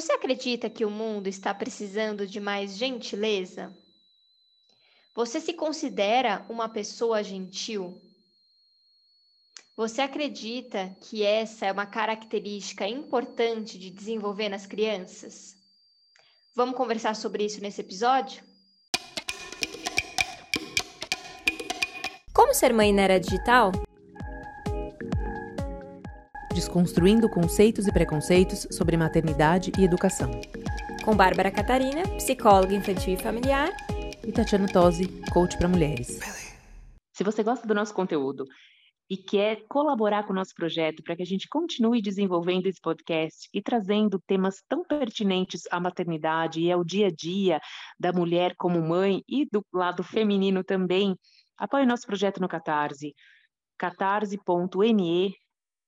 Você acredita que o mundo está precisando de mais gentileza? Você se considera uma pessoa gentil? Você acredita que essa é uma característica importante de desenvolver nas crianças? Vamos conversar sobre isso nesse episódio? Como ser mãe na era digital? Desconstruindo conceitos e preconceitos sobre maternidade e educação. Com Bárbara Catarina, psicóloga infantil e familiar. E Tatiana Tosi, coach para mulheres. Se você gosta do nosso conteúdo e quer colaborar com o nosso projeto para que a gente continue desenvolvendo esse podcast e trazendo temas tão pertinentes à maternidade e ao dia a dia da mulher como mãe e do lado feminino também, apoie nosso projeto no Catarse, catarse.me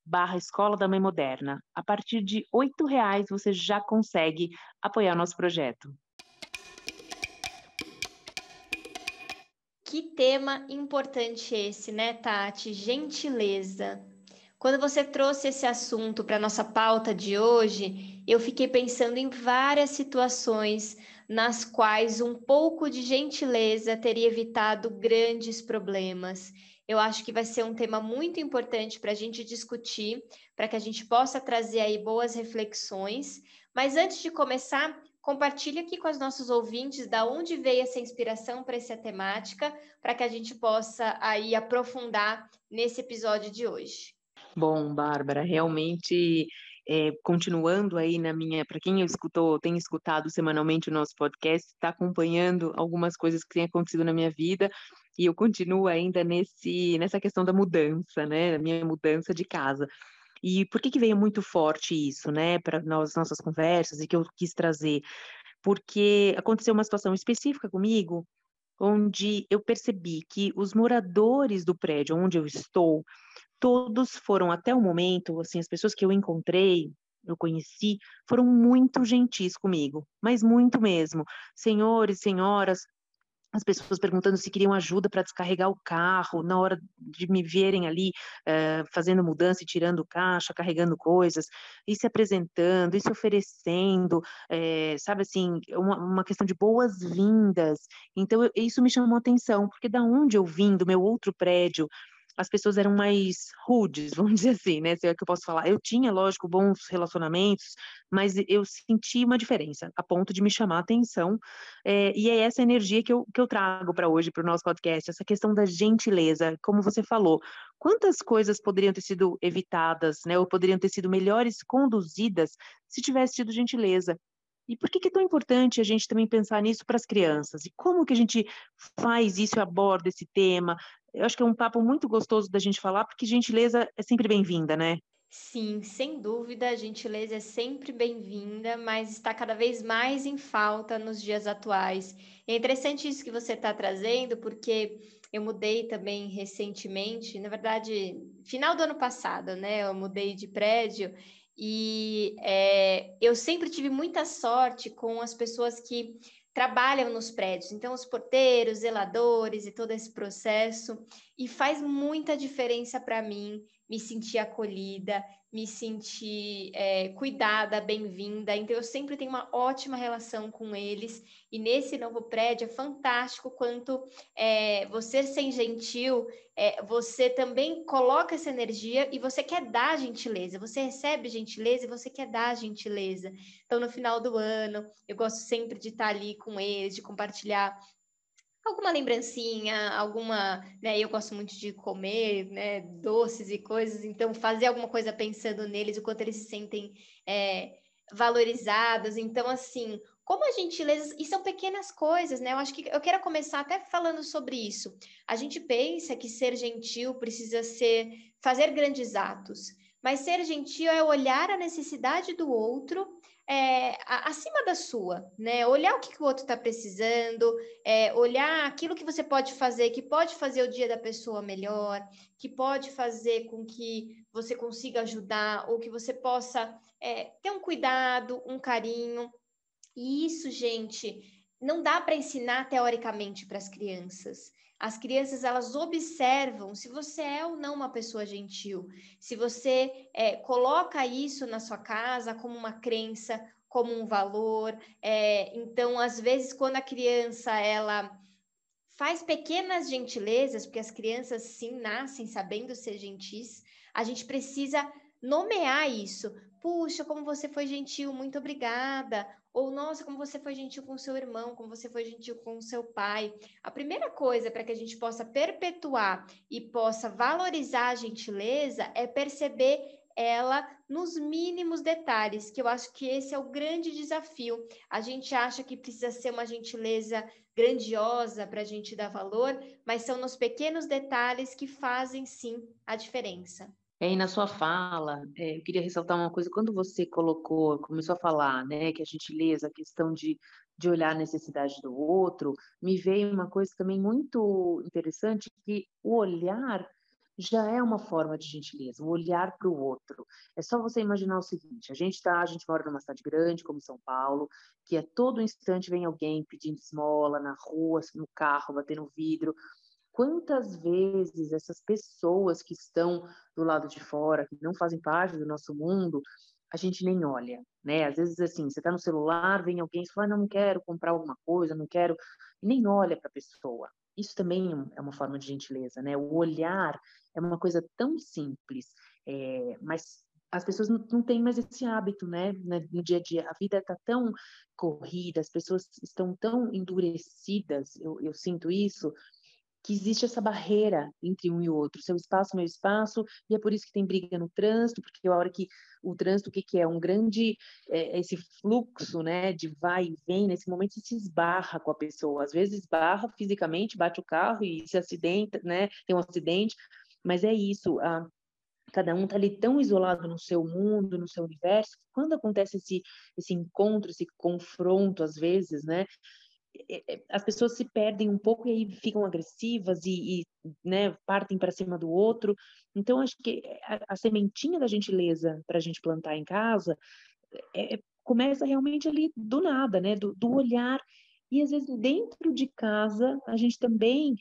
barra Escola da Mãe Moderna. A partir de R$ reais você já consegue apoiar nosso projeto. Que tema importante esse, né, Tati? Gentileza. Quando você trouxe esse assunto para nossa pauta de hoje, eu fiquei pensando em várias situações nas quais um pouco de gentileza teria evitado grandes problemas. Eu acho que vai ser um tema muito importante para a gente discutir, para que a gente possa trazer aí boas reflexões. Mas antes de começar, compartilhe aqui com os nossos ouvintes da onde veio essa inspiração para essa temática, para que a gente possa aí aprofundar nesse episódio de hoje. Bom, Bárbara, realmente é, continuando aí na minha, para quem escutou, tem escutado semanalmente o nosso podcast, está acompanhando algumas coisas que têm acontecido na minha vida e eu continuo ainda nesse nessa questão da mudança, né, da minha mudança de casa. E por que que veio muito forte isso, né, para nós nossas conversas e que eu quis trazer? Porque aconteceu uma situação específica comigo, onde eu percebi que os moradores do prédio onde eu estou, todos foram até o momento, assim, as pessoas que eu encontrei, eu conheci, foram muito gentis comigo, mas muito mesmo. Senhores, senhoras, as pessoas perguntando se queriam ajuda para descarregar o carro, na hora de me verem ali uh, fazendo mudança e tirando caixa, carregando coisas, e se apresentando, e se oferecendo, é, sabe assim, uma, uma questão de boas-vindas. Então, eu, isso me chamou atenção, porque da onde eu vim, do meu outro prédio, as pessoas eram mais rudes, vamos dizer assim, né? Se é que eu posso falar. Eu tinha, lógico, bons relacionamentos, mas eu senti uma diferença, a ponto de me chamar a atenção. É, e é essa energia que eu, que eu trago para hoje, para o nosso podcast, essa questão da gentileza, como você falou. Quantas coisas poderiam ter sido evitadas, né? Ou poderiam ter sido melhores conduzidas se tivesse tido gentileza? E por que, que, é tão importante a gente também pensar nisso para as crianças? E como que a gente faz isso e aborda esse tema? Eu acho que é um papo muito gostoso da gente falar, porque gentileza é sempre bem-vinda, né? Sim, sem dúvida, a gentileza é sempre bem-vinda, mas está cada vez mais em falta nos dias atuais. É interessante isso que você está trazendo, porque eu mudei também recentemente, na verdade, final do ano passado, né? Eu mudei de prédio e é, eu sempre tive muita sorte com as pessoas que trabalham nos prédios, então os porteiros, zeladores e todo esse processo, e faz muita diferença para mim me sentir acolhida, me sentir é, cuidada, bem-vinda. Então, eu sempre tenho uma ótima relação com eles. E nesse novo prédio é fantástico quanto é, você sem gentil, é, você também coloca essa energia e você quer dar gentileza. Você recebe gentileza e você quer dar gentileza. Então, no final do ano, eu gosto sempre de estar ali com eles, de compartilhar alguma lembrancinha, alguma, né, eu gosto muito de comer, né, doces e coisas, então fazer alguma coisa pensando neles, o quanto eles se sentem é, valorizados, então assim, como a gentileza, e são pequenas coisas, né, eu acho que eu quero começar até falando sobre isso, a gente pensa que ser gentil precisa ser, fazer grandes atos, mas ser gentil é olhar a necessidade do outro é, acima da sua, né? Olhar o que, que o outro está precisando, é, olhar aquilo que você pode fazer, que pode fazer o dia da pessoa melhor, que pode fazer com que você consiga ajudar, ou que você possa é, ter um cuidado, um carinho. E isso, gente, não dá para ensinar teoricamente para as crianças. As crianças elas observam se você é ou não uma pessoa gentil, se você é, coloca isso na sua casa como uma crença, como um valor. É, então, às vezes, quando a criança ela faz pequenas gentilezas, porque as crianças sim nascem sabendo ser gentis, a gente precisa nomear isso. Puxa, como você foi gentil, muito obrigada. Ou, nossa, como você foi gentil com seu irmão, como você foi gentil com seu pai. A primeira coisa para que a gente possa perpetuar e possa valorizar a gentileza é perceber ela nos mínimos detalhes, que eu acho que esse é o grande desafio. A gente acha que precisa ser uma gentileza grandiosa para a gente dar valor, mas são nos pequenos detalhes que fazem sim a diferença. É, e na sua fala, é, eu queria ressaltar uma coisa, quando você colocou, começou a falar, né, que a gentileza, a questão de, de olhar a necessidade do outro, me veio uma coisa também muito interessante, que o olhar já é uma forma de gentileza, o olhar para o outro. É só você imaginar o seguinte: a gente tá, a gente mora numa cidade grande como São Paulo, que a todo instante vem alguém pedindo esmola na rua, no carro, batendo vidro. Quantas vezes essas pessoas que estão do lado de fora, que não fazem parte do nosso mundo, a gente nem olha, né? Às vezes, assim, você está no celular, vem alguém e fala, não, não quero comprar alguma coisa, não quero, e nem olha para a pessoa. Isso também é uma forma de gentileza, né? O olhar é uma coisa tão simples, é, mas as pessoas não, não têm mais esse hábito, né? No dia a dia, a vida está tão corrida, as pessoas estão tão endurecidas, eu, eu sinto isso, que existe essa barreira entre um e outro, seu espaço, meu espaço, e é por isso que tem briga no trânsito, porque a hora que o trânsito, o que, que é? Um grande, é, esse fluxo, né, de vai e vem, nesse momento você se esbarra com a pessoa, às vezes esbarra fisicamente, bate o carro e se acidenta, né, tem um acidente, mas é isso, a, cada um está ali tão isolado no seu mundo, no seu universo, quando acontece esse, esse encontro, esse confronto, às vezes, né, é, é, as pessoas se perdem um pouco e aí ficam agressivas e, e né, partem para cima do outro. Então, acho que a, a sementinha da gentileza para a gente plantar em casa é, é, começa realmente ali do nada, né, do, do olhar. E às vezes dentro de casa a gente também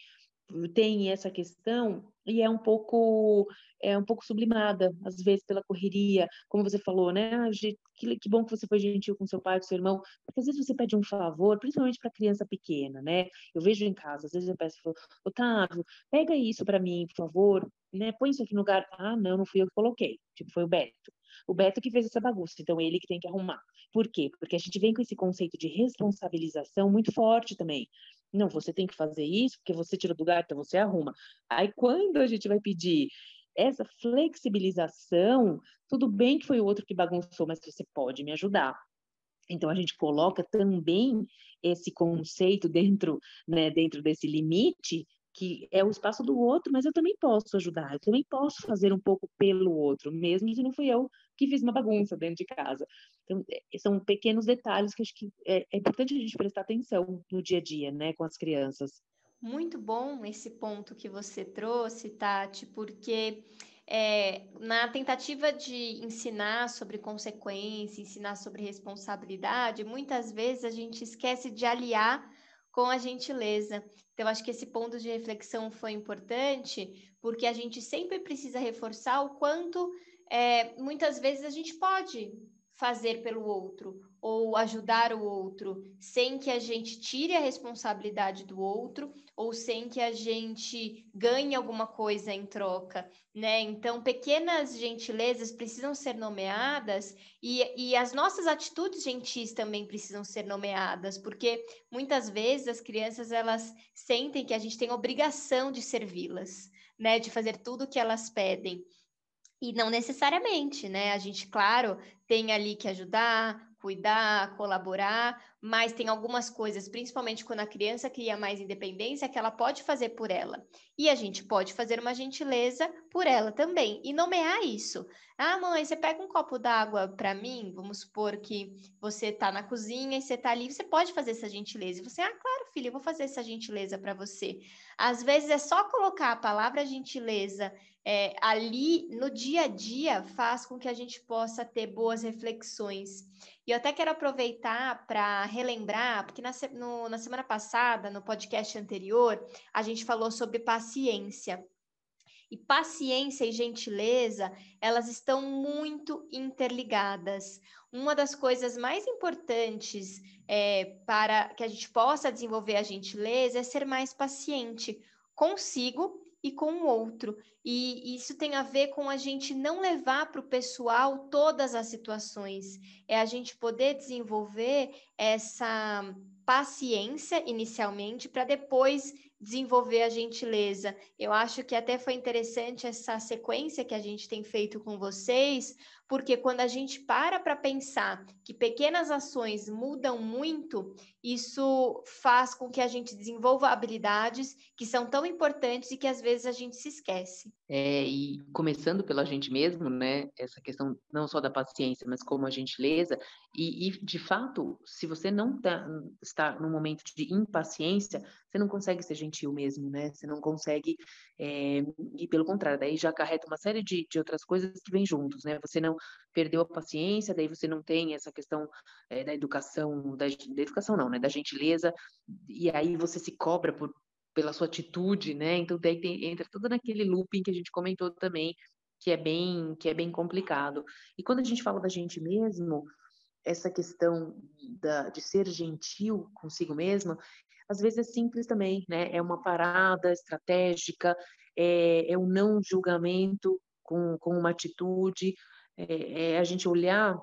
tem essa questão e é um pouco é um pouco sublimada às vezes pela correria, como você falou, né? Ah, que, que bom que você foi gentil com seu pai, com seu irmão, porque às vezes você pede um favor, principalmente para criança pequena, né? Eu vejo em casa, às vezes eu peço, Otávio, pega isso para mim, por favor, né? Põe isso aqui no lugar. Ah, não, não fui eu que coloquei, tipo foi o Beto. O Beto que fez essa bagunça, então ele que tem que arrumar. Por quê? Porque a gente vem com esse conceito de responsabilização muito forte também. Não, você tem que fazer isso, porque você tira do lugar, então você arruma. Aí quando a gente vai pedir essa flexibilização, tudo bem que foi o outro que bagunçou, mas você pode me ajudar. Então a gente coloca também esse conceito dentro, né, dentro desse limite que é o espaço do outro, mas eu também posso ajudar, eu também posso fazer um pouco pelo outro, mesmo se não fui eu que fiz uma bagunça dentro de casa. Então, é, são pequenos detalhes que acho que é, é importante a gente prestar atenção no dia a dia, né, com as crianças. Muito bom esse ponto que você trouxe, Tati, porque é, na tentativa de ensinar sobre consequência, ensinar sobre responsabilidade, muitas vezes a gente esquece de aliar com a gentileza. Então, acho que esse ponto de reflexão foi importante, porque a gente sempre precisa reforçar o quanto é, muitas vezes a gente pode fazer pelo outro ou ajudar o outro sem que a gente tire a responsabilidade do outro ou sem que a gente ganhe alguma coisa em troca, né? Então, pequenas gentilezas precisam ser nomeadas e, e as nossas atitudes gentis também precisam ser nomeadas, porque muitas vezes as crianças elas sentem que a gente tem obrigação de servi-las, né? De fazer tudo o que elas pedem. E não necessariamente, né? A gente, claro, tem ali que ajudar, cuidar, colaborar, mas tem algumas coisas, principalmente quando a criança cria mais independência, que ela pode fazer por ela. E a gente pode fazer uma gentileza por ela também e nomear isso. Ah, mãe, você pega um copo d'água para mim? Vamos supor que você está na cozinha e você está ali, você pode fazer essa gentileza. E você, ah, claro, filha, eu vou fazer essa gentileza para você. Às vezes é só colocar a palavra gentileza é, ali no dia a dia faz com que a gente possa ter boas reflexões. Eu até quero aproveitar para relembrar, porque na, no, na semana passada, no podcast anterior, a gente falou sobre paciência. E paciência e gentileza, elas estão muito interligadas. Uma das coisas mais importantes é, para que a gente possa desenvolver a gentileza é ser mais paciente consigo e com o outro. E isso tem a ver com a gente não levar para o pessoal todas as situações. É a gente poder desenvolver essa paciência inicialmente para depois desenvolver a gentileza. Eu acho que até foi interessante essa sequência que a gente tem feito com vocês, porque quando a gente para para pensar que pequenas ações mudam muito, isso faz com que a gente desenvolva habilidades que são tão importantes e que às vezes a gente se esquece. É, e começando pela gente mesmo, né, essa questão não só da paciência, mas como a gentileza, e, e de fato, se você não tá, está num momento de impaciência, você não consegue ser gentil mesmo, né, você não consegue, é, e pelo contrário, daí já acarreta uma série de, de outras coisas que vêm juntos, né, você não perdeu a paciência, daí você não tem essa questão é, da educação, da, da, educação não, né, da gentileza, e aí você se cobra por, pela sua atitude, né, então daí tem, entra tudo naquele looping que a gente comentou também, que é bem, que é bem complicado. E quando a gente fala da gente mesmo, essa questão da, de ser gentil consigo mesmo, às vezes é simples também, né? É uma parada estratégica, é, é um não julgamento com, com uma atitude, é, é a gente olhar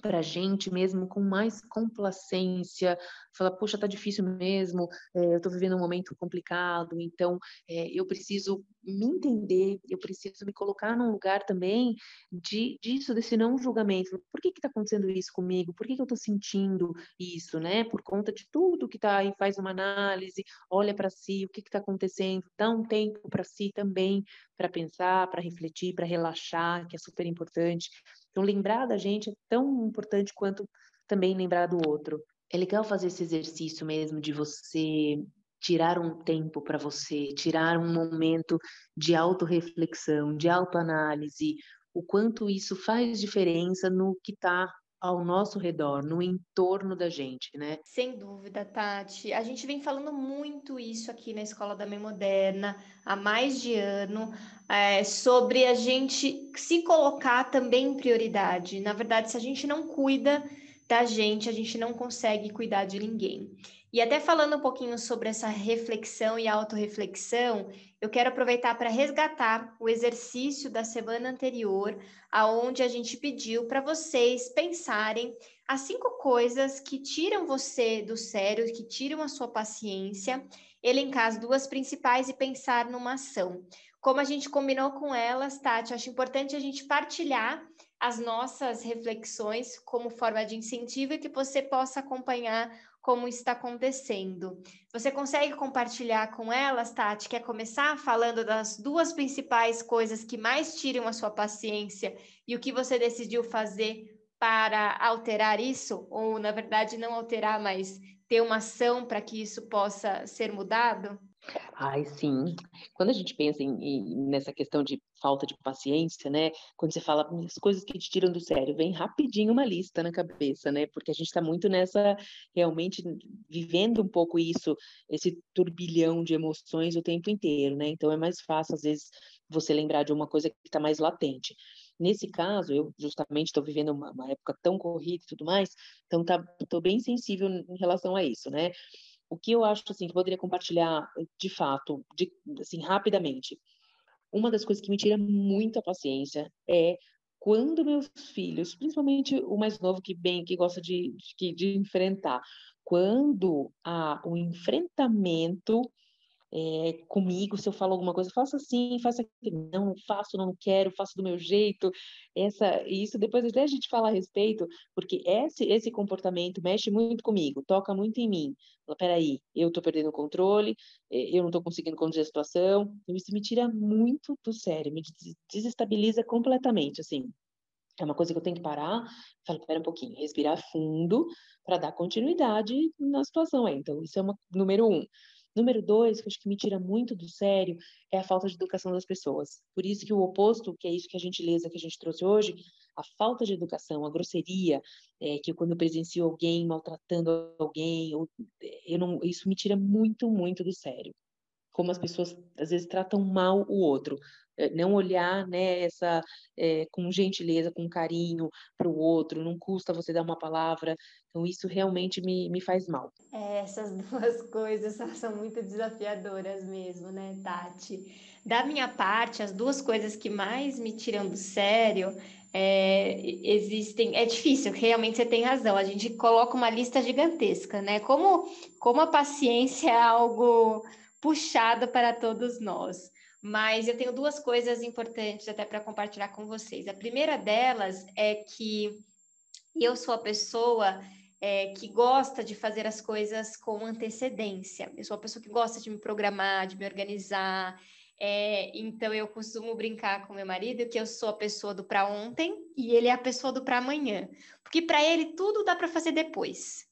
para a gente mesmo com mais complacência, falar, poxa, tá difícil mesmo, é, eu estou vivendo um momento complicado, então é, eu preciso me entender, eu preciso me colocar num lugar também de disso, desse não julgamento. Por que está acontecendo isso comigo? Por que, que eu estou sentindo isso, né? Por conta de tudo que está aí, faz uma análise, olha para si, o que está acontecendo, dá um tempo para si também, para pensar, para refletir, para relaxar, que é super importante. Então, lembrar da gente é tão importante quanto também lembrar do outro. É legal fazer esse exercício mesmo de você tirar um tempo para você, tirar um momento de autorreflexão, de autoanálise, o quanto isso faz diferença no que está ao nosso redor, no entorno da gente, né? Sem dúvida, Tati. A gente vem falando muito isso aqui na Escola da Mãe Moderna há mais de ano, é, sobre a gente se colocar também em prioridade. Na verdade, se a gente não cuida da gente, a gente não consegue cuidar de ninguém. E até falando um pouquinho sobre essa reflexão e autorreflexão, eu quero aproveitar para resgatar o exercício da semana anterior, aonde a gente pediu para vocês pensarem as cinco coisas que tiram você do sério, que tiram a sua paciência, elencar as duas principais e pensar numa ação. Como a gente combinou com elas, Tati, acho importante a gente partilhar as nossas reflexões como forma de incentivo e que você possa acompanhar como está acontecendo. Você consegue compartilhar com elas, Tati? Quer começar falando das duas principais coisas que mais tiram a sua paciência e o que você decidiu fazer para alterar isso? Ou, na verdade, não alterar, mas ter uma ação para que isso possa ser mudado? Ai, sim. Quando a gente pensa em, em, nessa questão de falta de paciência, né? Quando você fala as coisas que te tiram do sério, vem rapidinho uma lista na cabeça, né? Porque a gente está muito nessa, realmente vivendo um pouco isso, esse turbilhão de emoções o tempo inteiro, né? Então é mais fácil, às vezes, você lembrar de uma coisa que está mais latente. Nesse caso, eu justamente estou vivendo uma, uma, época tão corrida e tudo mais, então tá, bem sensível em relação a isso, né? O que eu acho assim que poderia compartilhar de fato, de, assim rapidamente. Uma das coisas que me tira muita paciência é quando meus filhos, principalmente o mais novo que bem que gosta de, de, de enfrentar, quando há o enfrentamento é, comigo, se eu falo alguma coisa, faça assim, faça aquilo, não, não faço, não quero, faço do meu jeito, essa, isso depois até a gente fala a respeito, porque esse, esse comportamento mexe muito comigo, toca muito em mim, fala, peraí, eu tô perdendo o controle, eh, eu não tô conseguindo conduzir a situação, isso me tira muito do sério, me desestabiliza completamente, assim, é uma coisa que eu tenho que parar, falar, pera um pouquinho, respirar fundo para dar continuidade na situação. Então, isso é uma número um. Número dois, que acho que me tira muito do sério, é a falta de educação das pessoas. Por isso que o oposto, que é isso que a gentileza que a gente trouxe hoje, a falta de educação, a grosseria, é, que quando eu presencio alguém maltratando alguém, ou, eu não, isso me tira muito, muito do sério. Como as pessoas às vezes tratam mal o outro. É, não olhar né, essa, é, com gentileza, com carinho para o outro, não custa você dar uma palavra. Então, isso realmente me, me faz mal. É, essas duas coisas são muito desafiadoras mesmo, né, Tati? Da minha parte, as duas coisas que mais me tiram do sério é, existem. É difícil, realmente você tem razão. A gente coloca uma lista gigantesca, né? Como, como a paciência é algo puxado para todos nós. Mas eu tenho duas coisas importantes até para compartilhar com vocês. A primeira delas é que eu sou a pessoa é, que gosta de fazer as coisas com antecedência. Eu sou a pessoa que gosta de me programar, de me organizar. É, então eu costumo brincar com meu marido que eu sou a pessoa do para ontem e ele é a pessoa do para amanhã, porque para ele tudo dá para fazer depois.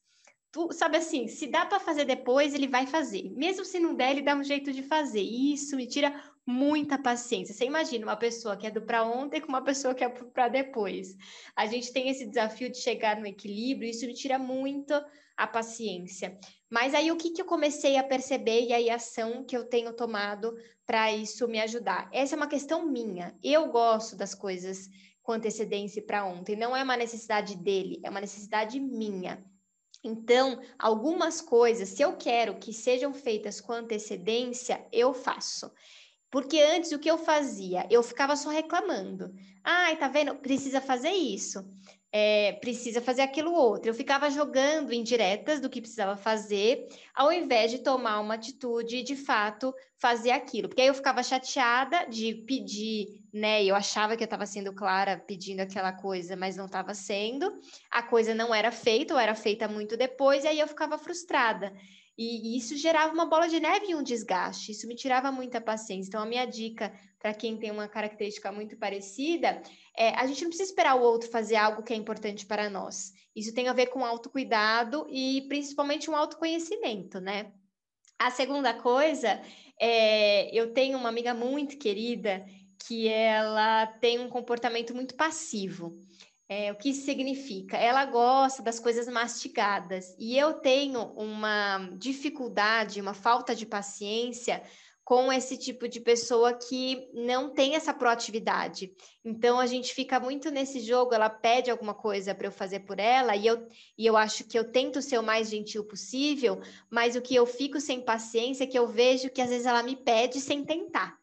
Sabe assim, se dá para fazer depois, ele vai fazer. Mesmo se não der, ele dá um jeito de fazer. Isso me tira muita paciência. Você imagina uma pessoa que é do para ontem com uma pessoa que é para depois. A gente tem esse desafio de chegar no equilíbrio, isso me tira muito a paciência. Mas aí o que, que eu comecei a perceber e aí a ação que eu tenho tomado para isso me ajudar? Essa é uma questão minha. Eu gosto das coisas com antecedência para ontem. Não é uma necessidade dele, é uma necessidade minha. Então, algumas coisas, se eu quero que sejam feitas com antecedência, eu faço. Porque antes o que eu fazia? Eu ficava só reclamando. Ai, tá vendo? Precisa fazer isso. É, precisa fazer aquilo outro. Eu ficava jogando indiretas do que precisava fazer, ao invés de tomar uma atitude e de fato fazer aquilo. Porque aí eu ficava chateada de pedir, né? Eu achava que eu estava sendo clara pedindo aquela coisa, mas não estava sendo. A coisa não era feita, ou era feita muito depois, e aí eu ficava frustrada. E, isso gerava uma bola de neve e um desgaste. Isso me tirava muita paciência. Então, a minha dica para quem tem uma característica muito parecida é a gente não precisa esperar o outro fazer algo que é importante para nós. Isso tem a ver com autocuidado e principalmente um autoconhecimento, né? A segunda coisa é eu tenho uma amiga muito querida que ela tem um comportamento muito passivo. É, o que isso significa? Ela gosta das coisas mastigadas e eu tenho uma dificuldade, uma falta de paciência com esse tipo de pessoa que não tem essa proatividade. Então a gente fica muito nesse jogo, ela pede alguma coisa para eu fazer por ela e eu, e eu acho que eu tento ser o mais gentil possível, mas o que eu fico sem paciência é que eu vejo que às vezes ela me pede sem tentar.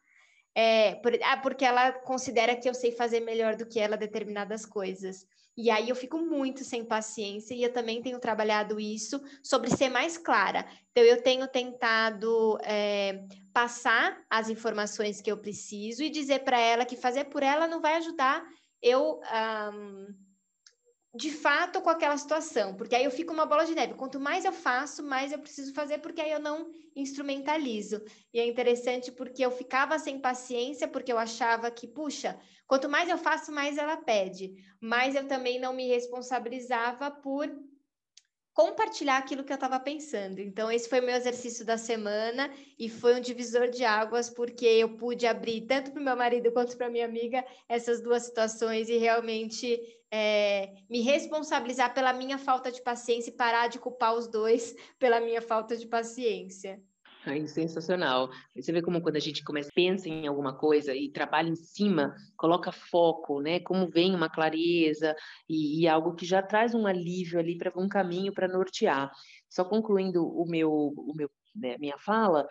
É, por, ah, porque ela considera que eu sei fazer melhor do que ela determinadas coisas. E aí eu fico muito sem paciência e eu também tenho trabalhado isso sobre ser mais clara. Então eu tenho tentado é, passar as informações que eu preciso e dizer para ela que fazer por ela não vai ajudar eu um, de fato com aquela situação, porque aí eu fico uma bola de neve. Quanto mais eu faço, mais eu preciso fazer, porque aí eu não instrumentalizo. E é interessante porque eu ficava sem paciência, porque eu achava que, puxa, quanto mais eu faço, mais ela pede. Mas eu também não me responsabilizava por compartilhar aquilo que eu estava pensando. Então, esse foi o meu exercício da semana e foi um divisor de águas, porque eu pude abrir tanto para o meu marido quanto para minha amiga essas duas situações e realmente é, me responsabilizar pela minha falta de paciência e parar de culpar os dois pela minha falta de paciência. Ai, sensacional. Você vê como quando a gente começa, pensa em alguma coisa e trabalha em cima, coloca foco, né? Como vem uma clareza e, e algo que já traz um alívio ali para um caminho para nortear. Só concluindo o meu, o meu, né, minha fala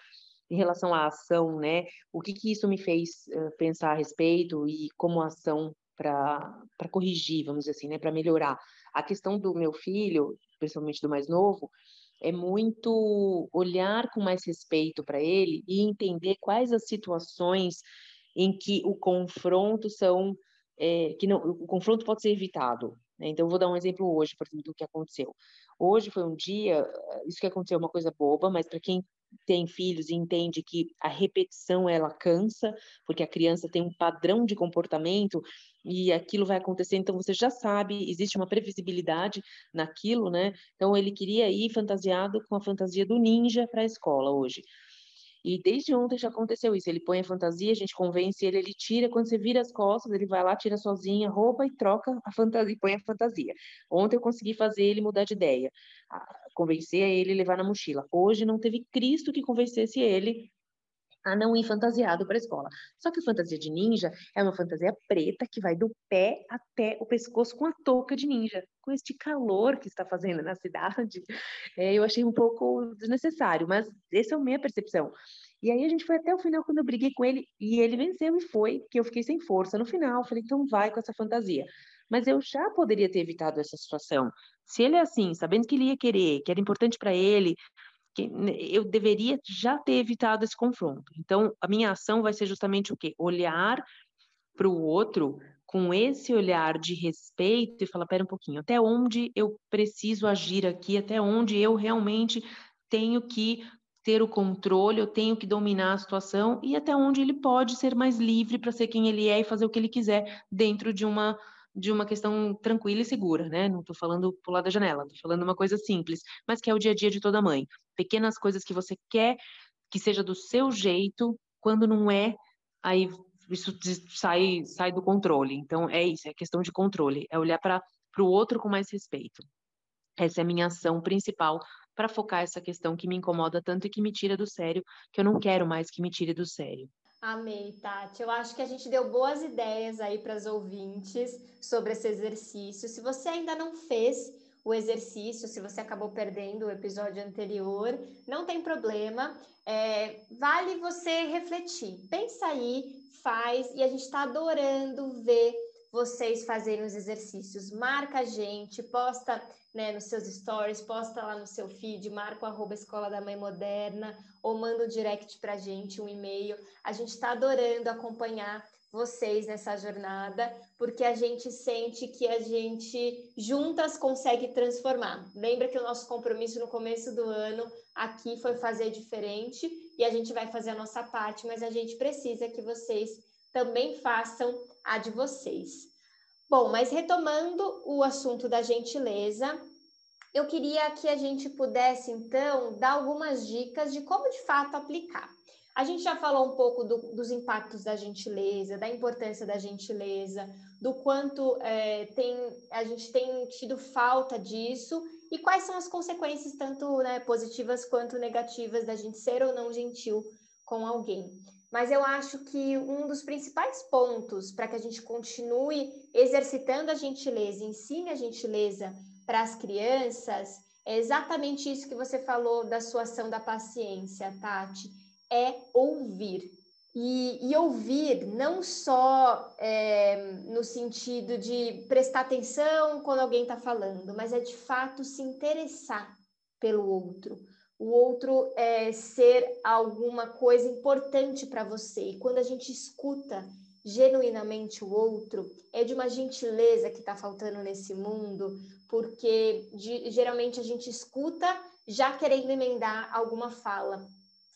em relação à ação, né? O que que isso me fez uh, pensar a respeito e como ação para corrigir, vamos dizer assim, né? Para melhorar. A questão do meu filho, principalmente do mais novo, é muito olhar com mais respeito para ele e entender quais as situações em que o confronto são é, que não, o confronto pode ser evitado. Né? Então, vou dar um exemplo hoje, por exemplo, do que aconteceu. Hoje foi um dia, isso que aconteceu é uma coisa boba, mas para quem tem filhos e entende que a repetição ela cansa, porque a criança tem um padrão de comportamento e aquilo vai acontecer, então você já sabe, existe uma previsibilidade naquilo, né? Então ele queria ir fantasiado com a fantasia do ninja para a escola hoje. E desde ontem já aconteceu isso. Ele põe a fantasia, a gente convence ele, ele tira. Quando você vira as costas, ele vai lá, tira sozinho a roupa e troca a fantasia, e põe a fantasia. Ontem eu consegui fazer ele mudar de ideia, convencer ele levar na mochila. Hoje não teve Cristo que convencesse ele a não ir fantasiado para a escola. Só que fantasia de ninja é uma fantasia preta que vai do pé até o pescoço com a touca de ninja. Com este calor que está fazendo na cidade, é, eu achei um pouco desnecessário, mas essa é a minha percepção. E aí a gente foi até o final quando eu briguei com ele e ele venceu e foi, que eu fiquei sem força no final. Falei, então vai com essa fantasia. Mas eu já poderia ter evitado essa situação. Se ele é assim, sabendo que ele ia querer, que era importante para ele, que eu deveria já ter evitado esse confronto. Então, a minha ação vai ser justamente o quê? Olhar para o outro com esse olhar de respeito e falar, pera um pouquinho, até onde eu preciso agir aqui, até onde eu realmente tenho que ter o controle, eu tenho que dominar a situação e até onde ele pode ser mais livre para ser quem ele é e fazer o que ele quiser dentro de uma de uma questão tranquila e segura, né? Não estou falando pular da janela, estou falando uma coisa simples, mas que é o dia a dia de toda mãe. Pequenas coisas que você quer que seja do seu jeito, quando não é, aí isso sai, sai do controle. Então, é isso, é questão de controle, é olhar para o outro com mais respeito. Essa é a minha ação principal para focar essa questão que me incomoda tanto e que me tira do sério, que eu não quero mais que me tire do sério. Amei, Tati. Eu acho que a gente deu boas ideias aí para as ouvintes sobre esse exercício. Se você ainda não fez o exercício, se você acabou perdendo o episódio anterior, não tem problema. É, vale você refletir. Pensa aí, faz, e a gente está adorando ver vocês fazerem os exercícios. Marca a gente, posta né, nos seus stories, posta lá no seu feed, marca o Escola da Mãe Moderna, ou manda um direct para a gente, um e-mail. A gente está adorando acompanhar vocês nessa jornada, porque a gente sente que a gente juntas consegue transformar. Lembra que o nosso compromisso no começo do ano aqui foi fazer diferente e a gente vai fazer a nossa parte, mas a gente precisa que vocês também façam a de vocês. Bom, mas retomando o assunto da gentileza, eu queria que a gente pudesse, então, dar algumas dicas de como de fato aplicar. A gente já falou um pouco do, dos impactos da gentileza, da importância da gentileza, do quanto é, tem, a gente tem tido falta disso e quais são as consequências, tanto né, positivas quanto negativas, da gente ser ou não gentil com alguém mas eu acho que um dos principais pontos para que a gente continue exercitando a gentileza, ensine a gentileza para as crianças, é exatamente isso que você falou da sua ação da paciência, Tati, é ouvir. E, e ouvir não só é, no sentido de prestar atenção quando alguém está falando, mas é de fato se interessar pelo outro o outro é, ser alguma coisa importante para você. E quando a gente escuta genuinamente o outro, é de uma gentileza que está faltando nesse mundo, porque de, geralmente a gente escuta já querendo emendar alguma fala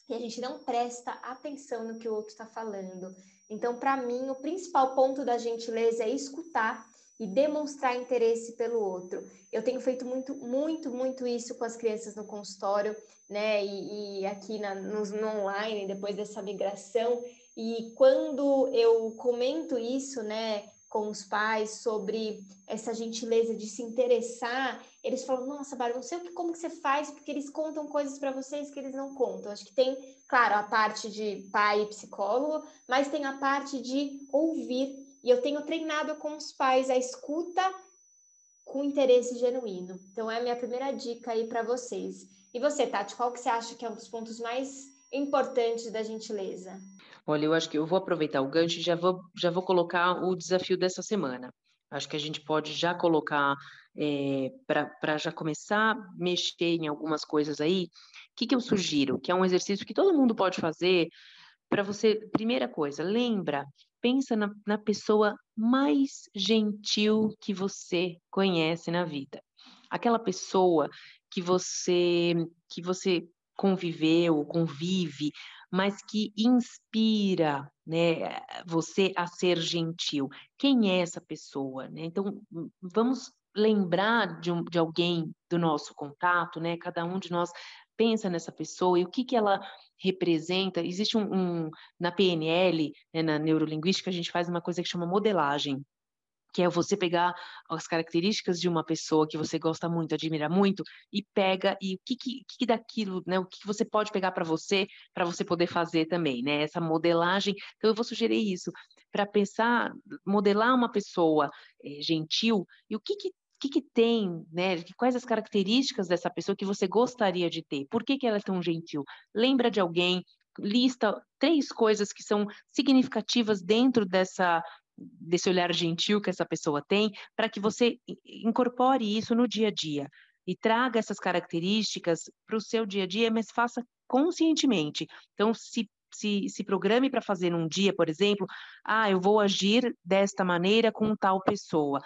e a gente não presta atenção no que o outro está falando. Então, para mim, o principal ponto da gentileza é escutar e demonstrar interesse pelo outro. Eu tenho feito muito, muito, muito isso com as crianças no consultório, né? E, e aqui na, no, no online, depois dessa migração. E quando eu comento isso, né, com os pais sobre essa gentileza de se interessar, eles falam: Nossa, Bárbara, não sei o que, como que você faz, porque eles contam coisas para vocês que eles não contam. Acho que tem, claro, a parte de pai e psicólogo, mas tem a parte de ouvir e eu tenho treinado com os pais a escuta com interesse genuíno. Então, é a minha primeira dica aí para vocês. E você, Tati, qual que você acha que é um dos pontos mais importantes da gentileza? Olha, eu acho que eu vou aproveitar o gancho e já vou, já vou colocar o desafio dessa semana. Acho que a gente pode já colocar é, para já começar a mexer em algumas coisas aí. O que, que eu sugiro? Que é um exercício que todo mundo pode fazer para você. Primeira coisa, lembra pensa na, na pessoa mais gentil que você conhece na vida. Aquela pessoa que você que você conviveu, convive, mas que inspira, né, você a ser gentil. Quem é essa pessoa, né? Então, vamos lembrar de, um, de alguém do nosso contato, né? Cada um de nós pensa nessa pessoa e o que que ela representa. Existe um, um na PNL, né, na neurolinguística, a gente faz uma coisa que chama modelagem, que é você pegar as características de uma pessoa que você gosta muito, admira muito, e pega e o que, que, que daquilo, né? O que, você pode pegar para você, para você poder fazer também, né? Essa modelagem. Então eu vou sugerir isso para pensar, modelar uma pessoa é, gentil e o que, que que, que, tem, né? Quais as características dessa pessoa que você gostaria de ter? Por que, que ela é tão gentil? Lembra de alguém? Lista três coisas que são significativas dentro dessa desse olhar gentil que essa pessoa tem, para que você incorpore isso no dia a dia e traga essas características para o seu dia a dia, mas faça conscientemente. Então, se se, se programe para fazer num dia, por exemplo, ah, eu vou agir desta maneira com tal pessoa,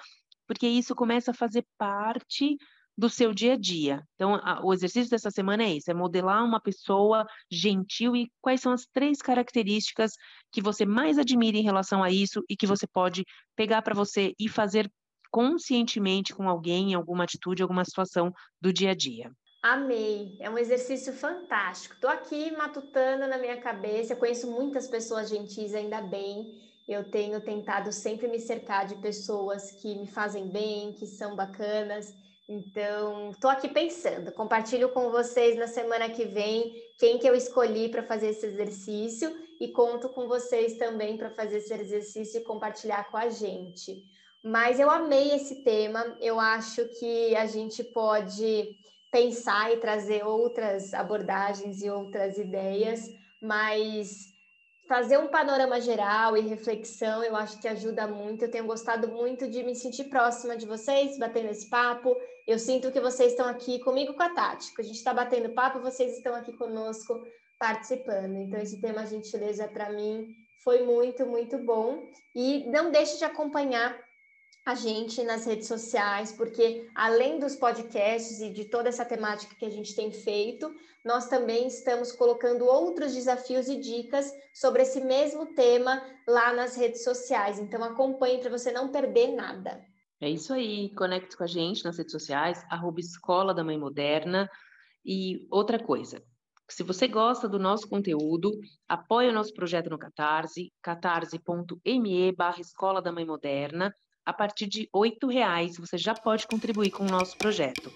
porque isso começa a fazer parte do seu dia a dia. Então, a, o exercício dessa semana é isso: é modelar uma pessoa gentil e quais são as três características que você mais admira em relação a isso e que você pode pegar para você e fazer conscientemente com alguém, em alguma atitude, alguma situação do dia a dia. Amei, é um exercício fantástico. Estou aqui matutando na minha cabeça. Conheço muitas pessoas gentis, ainda bem. Eu tenho tentado sempre me cercar de pessoas que me fazem bem, que são bacanas. Então, estou aqui pensando, compartilho com vocês na semana que vem quem que eu escolhi para fazer esse exercício e conto com vocês também para fazer esse exercício e compartilhar com a gente. Mas eu amei esse tema, eu acho que a gente pode pensar e trazer outras abordagens e outras ideias, mas fazer um panorama geral e reflexão, eu acho que ajuda muito. Eu tenho gostado muito de me sentir próxima de vocês, batendo esse papo. Eu sinto que vocês estão aqui comigo com a Tati. A gente está batendo papo, vocês estão aqui conosco participando. Então, esse tema gentileza para mim foi muito, muito bom. E não deixe de acompanhar a gente nas redes sociais, porque além dos podcasts e de toda essa temática que a gente tem feito, nós também estamos colocando outros desafios e dicas sobre esse mesmo tema lá nas redes sociais. Então acompanhe para você não perder nada. É isso aí, conecte com a gente nas redes sociais, arroba Escola da Mãe Moderna. E outra coisa, se você gosta do nosso conteúdo, apoie o nosso projeto no Catarse, catarse.me barra Escola da Mãe Moderna a partir de R$ reais você já pode contribuir com o nosso projeto.